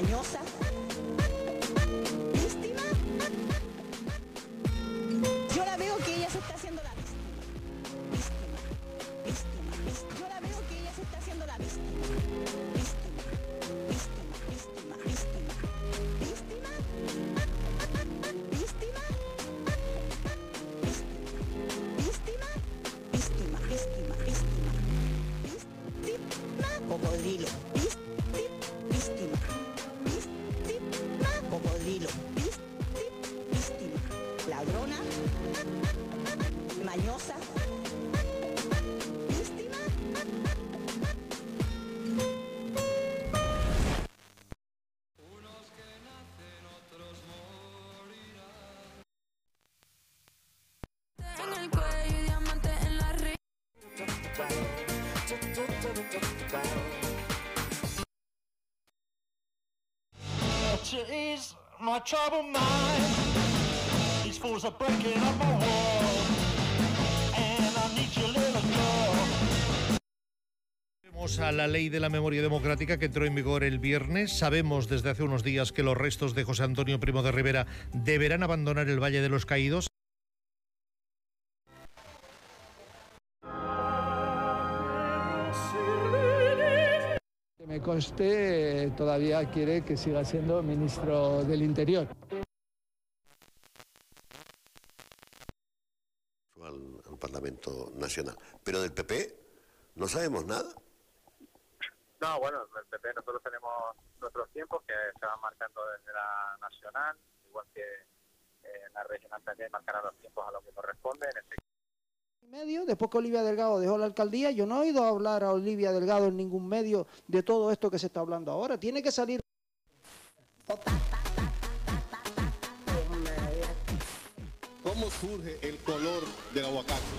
mañosa, víctima. Yo la veo que ella se está haciendo la víctima. Víctima, víctima. Yo la veo que ella se está haciendo la víctima. Víctima, víctima, víctima, víctima. Víctima. Víctima. Víctima. Víctima, víctima, víctima. Víctima. Cocodrilo. Ladrona. Mañosa. Víctima. En el cuello y diamantes en la ri- is my troubled mind. These fools are breaking up my world. And I need your little girl. Volvemos a la ley de la memoria democrática que entró en vigor el viernes. Sabemos desde hace unos días que los restos de José Antonio Primo de Rivera deberán abandonar el Valle de los Caídos. Que me conste, todavía quiere que siga siendo ministro del Interior. Al, al Parlamento Nacional. Pero del PP no sabemos nada. No, bueno, el PP nosotros tenemos nuestros tiempos que se van marcando desde la nacional, igual que eh, en la regional también marcarán los tiempos a lo que corresponde. En este medio, después que Olivia Delgado dejó la alcaldía, yo no he oído hablar a Olivia Delgado en ningún medio de todo esto que se está hablando ahora. Tiene que salir. ¿Cómo surge el color del aguacate?